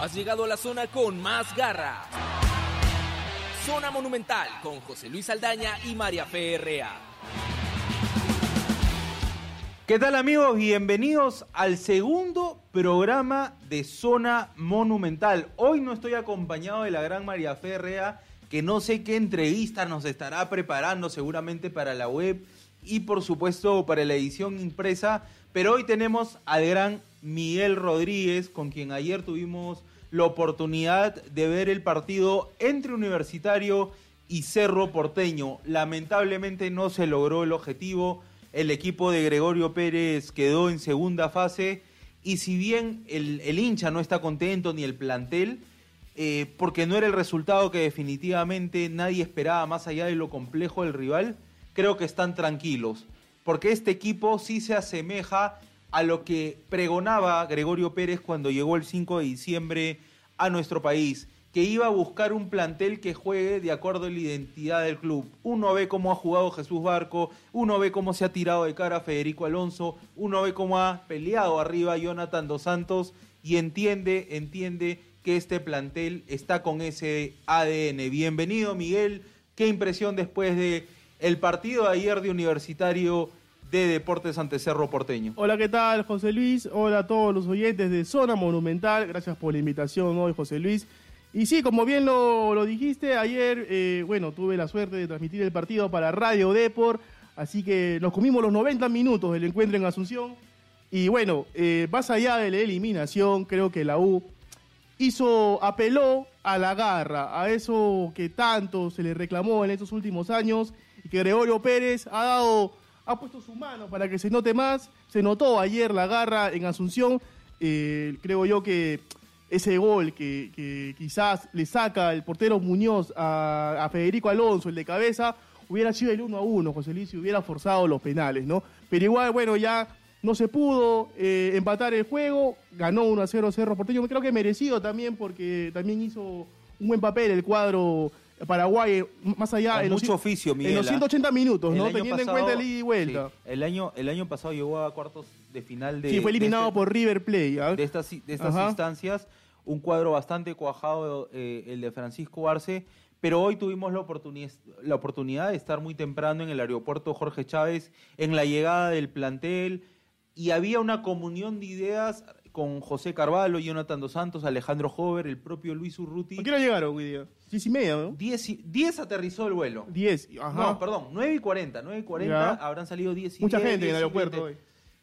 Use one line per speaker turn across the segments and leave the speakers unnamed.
Has llegado a la zona con más garra. Zona Monumental con José Luis Aldaña y María Ferrea.
¿Qué tal amigos? Bienvenidos al segundo programa de Zona Monumental. Hoy no estoy acompañado de la gran María Ferrea, que no sé qué entrevista nos estará preparando seguramente para la web y por supuesto para la edición impresa, pero hoy tenemos al gran Miguel Rodríguez, con quien ayer tuvimos la oportunidad de ver el partido entre Universitario y Cerro Porteño. Lamentablemente no se logró el objetivo, el equipo de Gregorio Pérez quedó en segunda fase. Y si bien el, hincha no está contento ni el plantel, eh, porque no era el resultado que definitivamente nadie esperaba más allá de lo complejo del rival, creo que están tranquilos, porque este equipo sí se asemeja a lo que pregonaba Gregorio Pérez cuando llegó el 5 de diciembre a nuestro país, que iba a buscar un plantel que juegue de acuerdo a la identidad del club. Uno ve cómo ha jugado Jesús Barco, uno ve cómo se ha tirado de cara Federico Alonso, uno ve cómo ha peleado arriba Jonathan Dos Santos y entiende, entiende que este plantel está con ese ADN. Bienvenido Miguel, qué impresión después de el partido de ayer de Universitario de Deportes ante Cerro Porteño.
Hola, ¿qué tal, José Luis? Hola a todos los oyentes de Zona Monumental. Gracias por la invitación hoy, José Luis. Y sí, como bien lo, dijiste, ayer, eh, bueno, tuve la suerte de transmitir el partido para Radio Deport, así que nos comimos los 90 minutos del encuentro en Asunción. Y bueno, eh, más allá de la eliminación, creo que la U hizo, apeló a la garra, a eso que tanto se le reclamó en estos últimos años, y que Gregorio Pérez ha dado ha puesto su mano para que se note más. Se notó ayer la garra en Asunción. Eh, creo yo que ese gol que, quizás le saca el portero Muñoz a, Federico Alonso, el de cabeza, hubiera sido el 1 a 1, José Luis, y hubiera forzado los penales, ¿no? Pero igual, bueno, ya no se pudo eh, empatar el juego, ganó 1 a 0 Cerro Porteño, creo que merecido también porque también hizo un buen papel el cuadro Paraguay, más allá.
en mucho los, oficio, Miguel.
En los 180 ¿ah? minutos, ¿no? Teniendo en cuenta el ida y vuelta.
el, año, el año pasado llegó a cuartos de final de.
Sí, fue eliminado
este
por River Plate. ¿ah?
De estas, de estas instancias. Un cuadro bastante cuajado, eh, el de Francisco Arce. Pero hoy tuvimos la oportunidad, la oportunidad de estar muy temprano en el aeropuerto Jorge Chávez, en la llegada del plantel. Y había una comunión de ideas con José Carvalho, Jonathan Dos Santos, Alejandro Hover, el propio Luis Urruti.
¿A qué hora llegaron hoy día? Diez y media, ¿no?
Diez, aterrizó el vuelo.
Diez,
ajá. No, perdón, nueve y cuarenta. Nueve y cuarenta habrán salido diez y
Mucha gente en el aeropuerto hoy.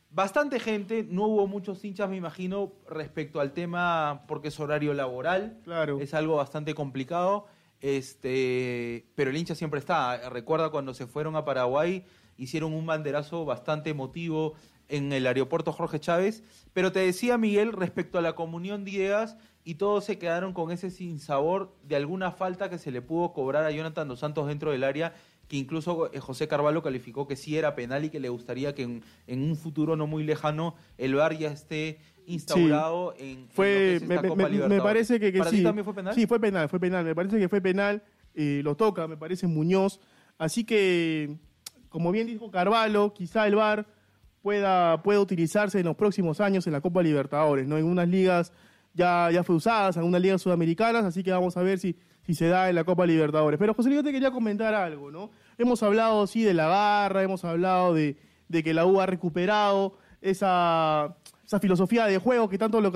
Bastante gente, no hubo muchos hinchas, me imagino, respecto al tema porque es horario laboral.
Claro.
Es algo bastante complicado. Este, pero el hincha siempre está. Recuerda cuando se fueron a Paraguay, hicieron un banderazo bastante emotivo en el aeropuerto Jorge Chávez, pero te decía Miguel respecto a la comunión de ideas y todos se quedaron con ese sinsabor de alguna falta que se le pudo cobrar a Jonathan Dos Santos dentro del área, que incluso eh, José Carvalho calificó que sí era penal y que le gustaría que en, un futuro no muy lejano el VAR ya esté instaurado en,
fue, me, me, parece que,
¿Para
sí.
Ti también fue penal?
Sí, fue penal, fue penal. Me parece que fue penal. Eh, lo toca, me parece Muñoz. Así que, como bien dijo Carvalho, quizá el VAR pueda, pueda utilizarse en los próximos años en la Copa Libertadores, ¿no? En unas ligas ya, ya fue usada, en unas ligas sudamericanas, así que vamos a ver si, si se da en la Copa Libertadores. Pero José Luis, te quería comentar algo, ¿no? Hemos hablado, sí, de la garra, hemos hablado de, de que la U ha recuperado esa, esa filosofía de juego que tanto lo,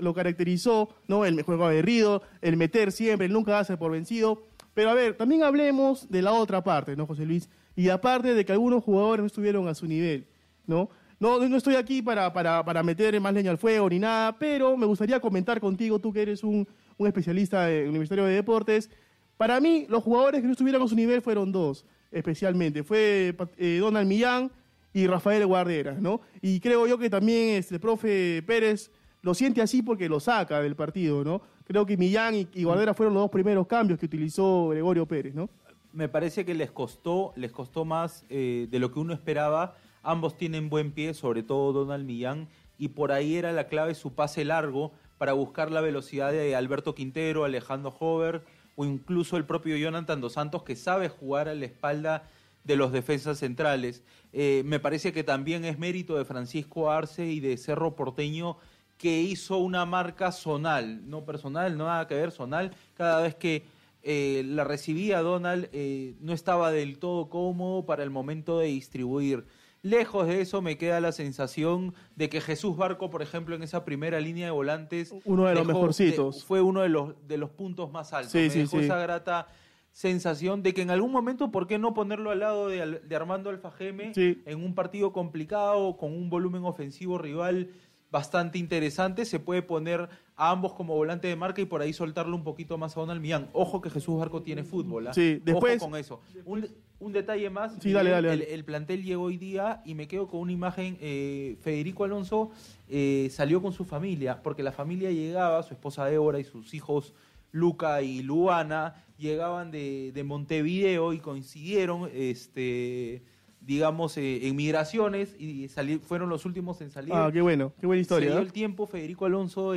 lo, caracterizó, ¿no? El juego aguerrido, el meter siempre, el nunca darse por vencido. Pero a ver, también hablemos de la otra parte, ¿no, José Luis? Y aparte de que algunos jugadores no estuvieron a su nivel. ¿No? No, no estoy aquí para, para, para meter más leña al fuego ni nada, pero me gustaría comentar contigo, tú que eres un, un especialista en Universitario de Deportes. Para mí, los jugadores que no estuvieron a su nivel fueron dos, especialmente. Fue eh, Donald Millán y Rafael Guardera, ¿no? Y creo yo que también este, el profe Pérez lo siente así porque lo saca del partido, ¿no? Creo que Millán y, Guardera fueron los dos primeros cambios que utilizó Gregorio Pérez, ¿no?
Me parece que les costó, les costó más eh, de lo que uno esperaba Ambos tienen buen pie, sobre todo Donald Millán, y por ahí era la clave su pase largo para buscar la velocidad de Alberto Quintero, Alejandro Hover o incluso el propio Jonathan Dos Santos que sabe jugar a la espalda de los defensas centrales. Eh, me parece que también es mérito de Francisco Arce y de Cerro Porteño que hizo una marca zonal, no personal, no nada que ver, zonal, cada vez que eh, la recibía Donald eh, no estaba del todo cómodo para el momento de distribuir. Lejos de eso me queda la sensación de que Jesús Barco, por ejemplo, en esa primera línea de volantes...
Uno de los
dejó-
mejorcitos.
de- fue uno de los, de los puntos más altos.
Sí,
me
sí,
dejó
sí.
esa grata sensación de que en algún momento, ¿por qué no ponerlo al lado de, Armando Alfajeme en un partido complicado, con un volumen ofensivo rival bastante interesante? Se puede poner a ambos como volante de marca y por ahí soltarlo un poquito más a Donald Millán. Ojo que Jesús Barco tiene fútbol. ¿ah?
Sí, después-
Ojo con eso. Un, un detalle más.
Sí, dale, dale,
El,
dale.
el plantel llegó hoy día y me quedo con una imagen. eh, Federico Alonso eh, salió con su familia, porque la familia llegaba, su esposa Débora y sus hijos Luca y Luana, llegaban de, de Montevideo y coincidieron, este, digamos, eh, en migraciones y fueron los últimos en salir.
Ah, qué bueno, qué buena
Se
historia.
dio
¿eh?
el tiempo Federico Alonso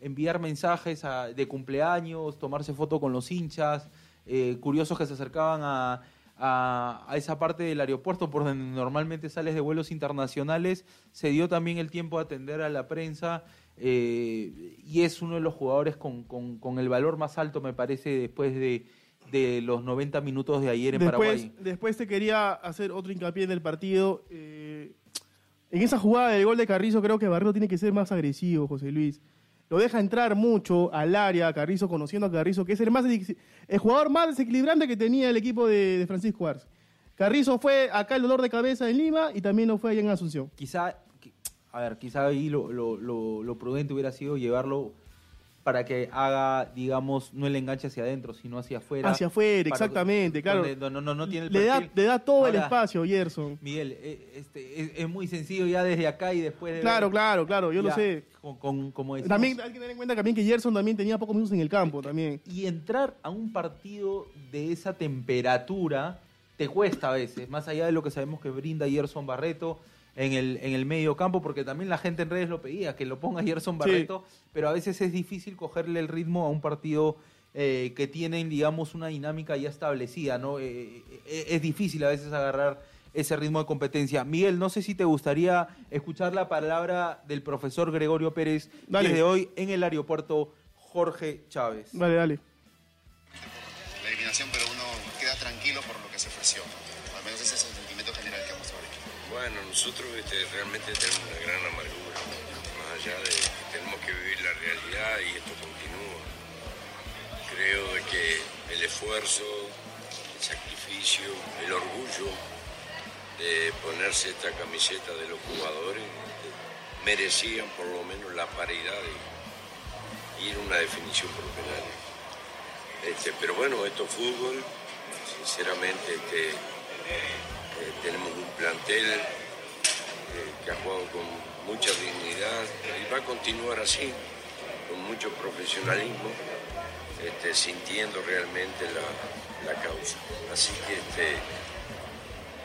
enviar mensajes a- de cumpleaños, tomarse foto con los hinchas, curiosos que se acercaban a, a- a esa parte del aeropuerto por donde normalmente sales de vuelos internacionales. Se dio también el tiempo de atender a la prensa eh, y es uno de los jugadores con, con- con el valor más alto, me parece, después de, de los 90 minutos de ayer en
Después,
Paraguay.
después te quería hacer otro hincapié en el partido. eh, en esa jugada del gol de Carrizo creo que Barreto tiene que ser más agresivo, José Luis. Lo deja entrar mucho al área, Carrizo, conociendo a Carrizo, que es el, más, el jugador más desequilibrante que tenía el equipo de, Francisco Arce. Carrizo fue acá el dolor de cabeza en Lima y también lo fue allá en Asunción.
quizá, qui- a ver, quizá ahí lo- lo- lo prudente hubiera sido llevarlo para que haga, digamos, no el enganche hacia adentro, sino hacia afuera.
Hacia afuera, exactamente, claro.
donde no, no, no, tiene el
le, da, le da todo el espacio, Gerson.
Miguel, eh, este, es, es muy sencillo ya desde acá y después de...
Claro,
ver-
claro, claro, yo lo sé.
Con, con- como decimos,
También hay que tener en cuenta también que Gerson también tenía pocos minutos en el campo también.
y entrar a un partido de esa temperatura te cuesta a veces, más allá de lo que sabemos que brinda Gerson Barreto en el, en el medio campo, porque también la gente en redes lo pedía, que lo ponga Gerson Barreto, pero a veces es difícil cogerle el ritmo a un partido eh, que tienen, digamos, una dinámica ya establecida, ¿no? Eh, eh, es difícil a veces agarrar ese ritmo de competencia. Miguel, no sé si te gustaría escuchar la palabra del profesor Gregorio Pérez
Dale.
desde hoy en el aeropuerto Jorge Chávez.
Dale, dale.
la eliminación, pero
Bueno, nosotros este, realmente tenemos una gran amargura, más allá de que tenemos que vivir la realidad y esto continúa. Creo que el esfuerzo, el sacrificio, el orgullo de ponerse esta camiseta de los jugadores este, merecían por lo menos la paridad y ir a una definición por. Este, pero bueno, esto es fútbol, sinceramente este, eh, tenemos un plantel eh, que ha jugado con mucha dignidad y va a continuar así, con mucho profesionalismo, este, sintiendo realmente la, la causa. Así que este,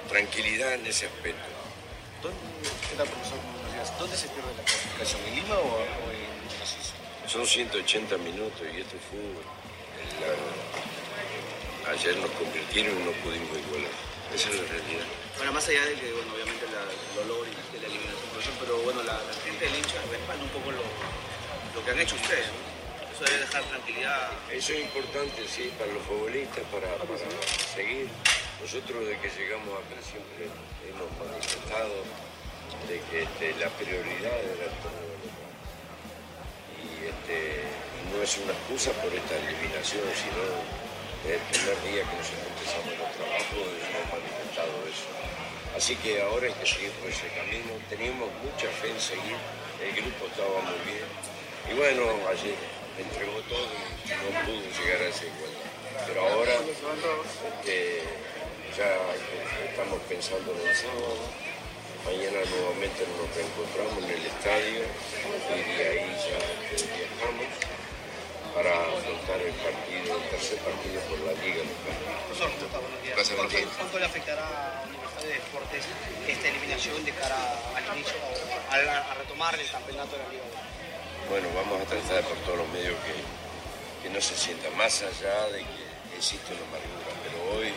tranquilidad en ese aspecto.
¿Dónde, ¿qué tal, profesor? Buenos días. ¿Dónde se pierde la clasificación? ¿En Lima o, o en?
Son 180 minutos y esto. La- ayer nos convirtieron y no pudimos igualar. Esa es la realidad.
Bueno, más allá de que, bueno, obviamente la- el dolor y de la eliminación, pero bueno, la, la gente del hincha respalda un poco lo, lo que han hecho ustedes, ¿no? Eso debe dejar tranquilidad.
Eso es importante, sí, para los futbolistas, para, para seguir. Nosotros desde que llegamos acá siempre hemos manifestado de que este, la prioridad era el torneo local. Y este, no es una excusa por esta eliminación, sino el primer día que nosotros empezamos los trabajos hemos manifestado eso. Así que ahora hay que seguir por ese camino. Teníamos mucha fe en seguir, el grupo estaba muy bien. Y bueno, ayer entregó todo y no pudo llegar a esa igualdad. Pero ahora este, ya estamos pensando en el sábado. Mañana nuevamente nos reencontramos en el estadio y de ahí ya viajamos para afrontar el partido, el tercer partido por la Liga Local.
Profesor. ¿Cuánto le afectará a Universidad de Deportes esta eliminación de cara al inicio, a, a retomar el campeonato de la Liga?
Bueno, vamos a tratar por todos los medios que, que no se sienta más allá de que existe una amargura, pero hoy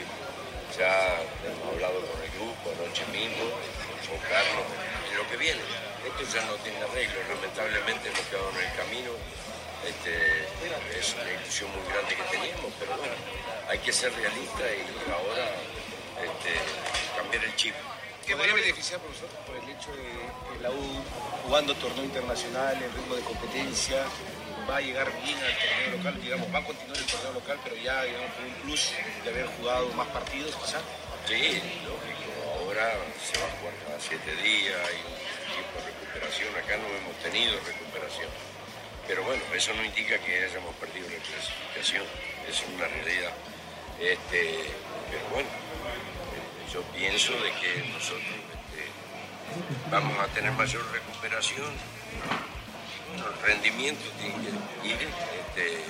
ya hemos hablado con el grupo anoche mismo, con Carlos, en lo que viene. Esto ya no tiene arreglo, lamentablemente hemos quedado en el camino. Este, es una ilusión muy grande que teníamos, pero bueno, hay que ser realista y ahora este, cambiar el chip.
¿Qué podría beneficiar, profesor, por el hecho de que la U, jugando torneo internacional, en ritmo de competencia, va a llegar bien al torneo local, digamos, va a continuar el torneo local, pero ya, digamos, con un plus de haber jugado más partidos, quizás?
Sí, lógico. Ahora se va a jugar cada siete días, hay un tiempo de recuperación. Acá no hemos tenido recuperación. Pero bueno, eso no indica que hayamos perdido la clasificación. Es una realidad. Este, pero bueno, yo pienso de que nosotros este, vamos a tener mayor recuperación. Bueno, el rendimiento tiene que ir, este,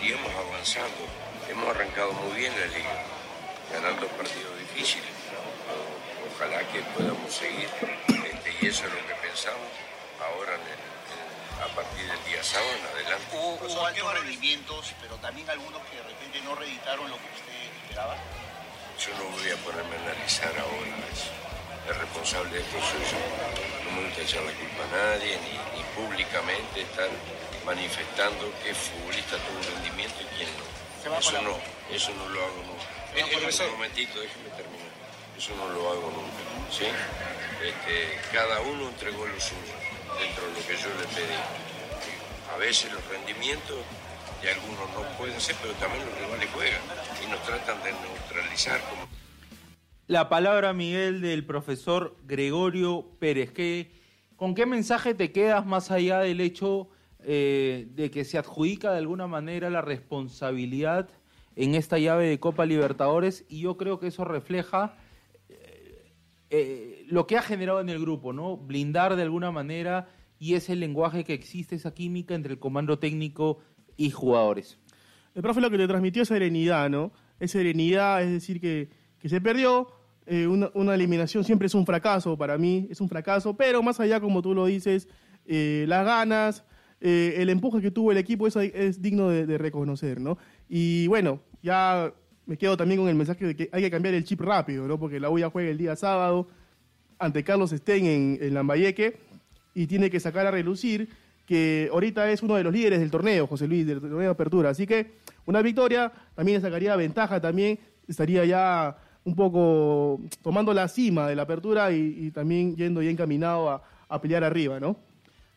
iríamos avanzando. Hemos arrancado muy bien la liga, ganando partidos difíciles. Ojalá que podamos seguir, este, y eso es lo que pensamos ahora en el- a partir del día sábado en adelante.
Hubo, hubo altos rendimientos, pero también algunos que de repente no reeditaron lo que usted esperaba.
Yo no voy a ponerme a analizar ahora eso. El responsable de esto soy yo. No me gusta echar la culpa a nadie, ni, ni públicamente estar manifestando qué futbolista tuvo un rendimiento y quién no. Eso no, eso no lo hago nunca.
Eh, eh, profesor.
Un momentito, déjeme terminar. Eso no lo hago nunca. ¿sí? Este, cada uno entregó lo suyo dentro de lo que yo le pedí. A veces los rendimientos de algunos no pueden ser, pero también los rivales juegan y nos tratan de neutralizar como
La palabra, Miguel, del profesor Gregorio Pérez. ¿Qué- ¿Con qué mensaje te quedas más allá del hecho eh, de que se adjudica de alguna manera la responsabilidad en esta llave de Copa Libertadores? Y yo creo que eso refleja eh, lo que ha generado en el grupo, ¿no? Blindar de alguna manera y ese lenguaje que existe, esa química entre el comando técnico y jugadores.
El profe lo que le transmitió es serenidad, ¿no? Es serenidad, es decir, que, que se perdió. eh, una, una eliminación siempre es un fracaso para mí, es un fracaso, pero más allá, como tú lo dices, eh, las ganas, el empuje que tuvo el equipo, eso es digno de reconocer, ¿no? Y bueno, ya me quedo también con el mensaje de que hay que cambiar el chip rápido, ¿no? Porque la U ya juega el día sábado ante Carlos Stein en, Lambayeque y tiene que sacar a relucir que ahorita es uno de los líderes del torneo, José Luis, del torneo de apertura. Así que una victoria también le sacaría ventaja, también estaría ya un poco tomando la cima de la apertura y, y también yendo ya encaminado a, a pelear arriba, ¿no?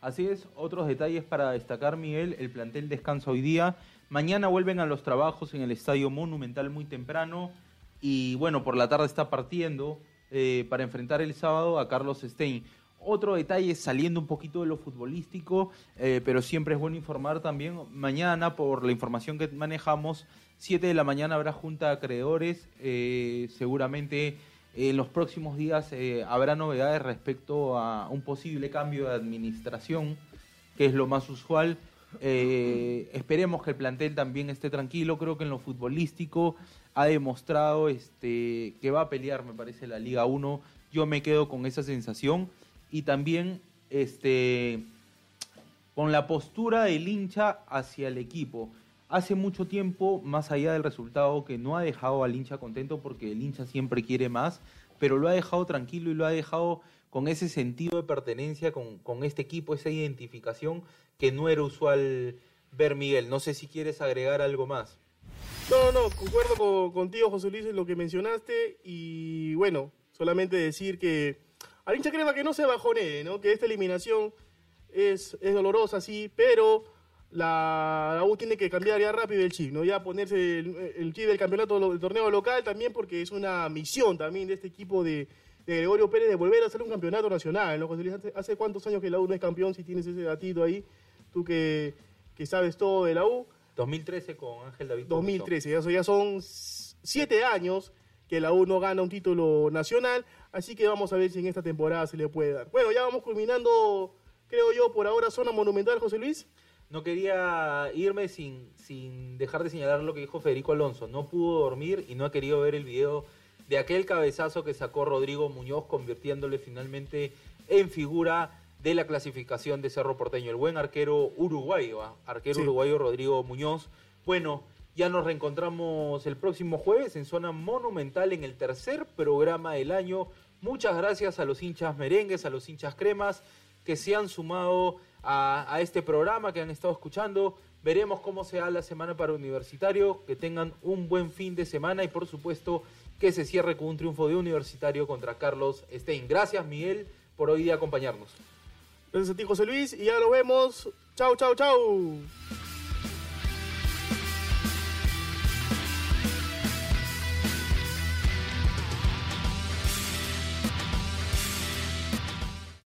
Así es, otros detalles para destacar, Miguel, el plantel descansa hoy día. Mañana vuelven a los trabajos en el Estadio Monumental muy temprano y bueno, por la tarde está partiendo eh, para enfrentar el sábado a Carlos Stein. Otro detalle, saliendo un poquito de lo futbolístico, eh, pero siempre es bueno informar también. Mañana, por la información que manejamos, 7 de la mañana habrá junta de acreedores. eh, seguramente en los próximos días habrá novedades respecto a un posible cambio de administración, que es lo más usual. Eh, esperemos que el plantel también esté tranquilo. Creo que en lo futbolístico ha demostrado este, que va a pelear, me parece, la Liga 1. Yo me quedo con esa sensación. Y también este, con la postura del hincha hacia el equipo. Hace mucho tiempo, más allá del resultado, que no ha dejado al hincha contento porque el hincha siempre quiere más, pero lo ha dejado tranquilo y lo ha dejado con ese sentido de pertenencia con, con este equipo, esa identificación que no era usual ver, Miguel. No sé si quieres agregar algo más.
No, no, concuerdo con- contigo, José Luis, en lo que mencionaste. Y bueno, solamente decir que al hincha crema que no se bajonee, ¿no? Que esta eliminación es, es dolorosa, sí, pero la, U tiene que cambiar ya rápido el chip, ¿no? Ya ponerse el, el chip del campeonato del torneo local también, porque es una misión también de este equipo de, de Gregorio Pérez de volver a hacer un campeonato nacional, ¿no? José Luis, ¿hace, hace cuántos años que la U no es campeón? Si tienes ese datito ahí, tú que, que sabes todo de la U.
2013 con Ángel David.
2013, ya son, ya son siete años que la U no gana un título nacional, así que vamos a ver si en esta temporada se le puede dar. Bueno, ya vamos culminando, creo yo, por ahora zona monumental, José Luis.
No quería irme sin, sin dejar de señalar lo que dijo Federico Alonso. No pudo dormir y no ha querido ver el video de aquel cabezazo que sacó Rodrigo Muñoz, convirtiéndole finalmente en figura de la clasificación de Cerro Porteño. El buen arquero uruguayo, ¿ah? arquero
Sí.
uruguayo Rodrigo Muñoz. Bueno, ya nos reencontramos el próximo jueves en Zona Monumental en el tercer programa del año Muchas gracias a los hinchas merengues, a los hinchas cremas que se han sumado a, a este programa, que han estado escuchando. Veremos cómo se da la semana para Universitario, que tengan un buen fin de semana y por supuesto que se cierre con un triunfo de Universitario contra Carlos Stein. Gracias Miguel por hoy día acompañarnos.
Gracias a ti, José Luis, y ya lo vemos. Chau, chau, chau.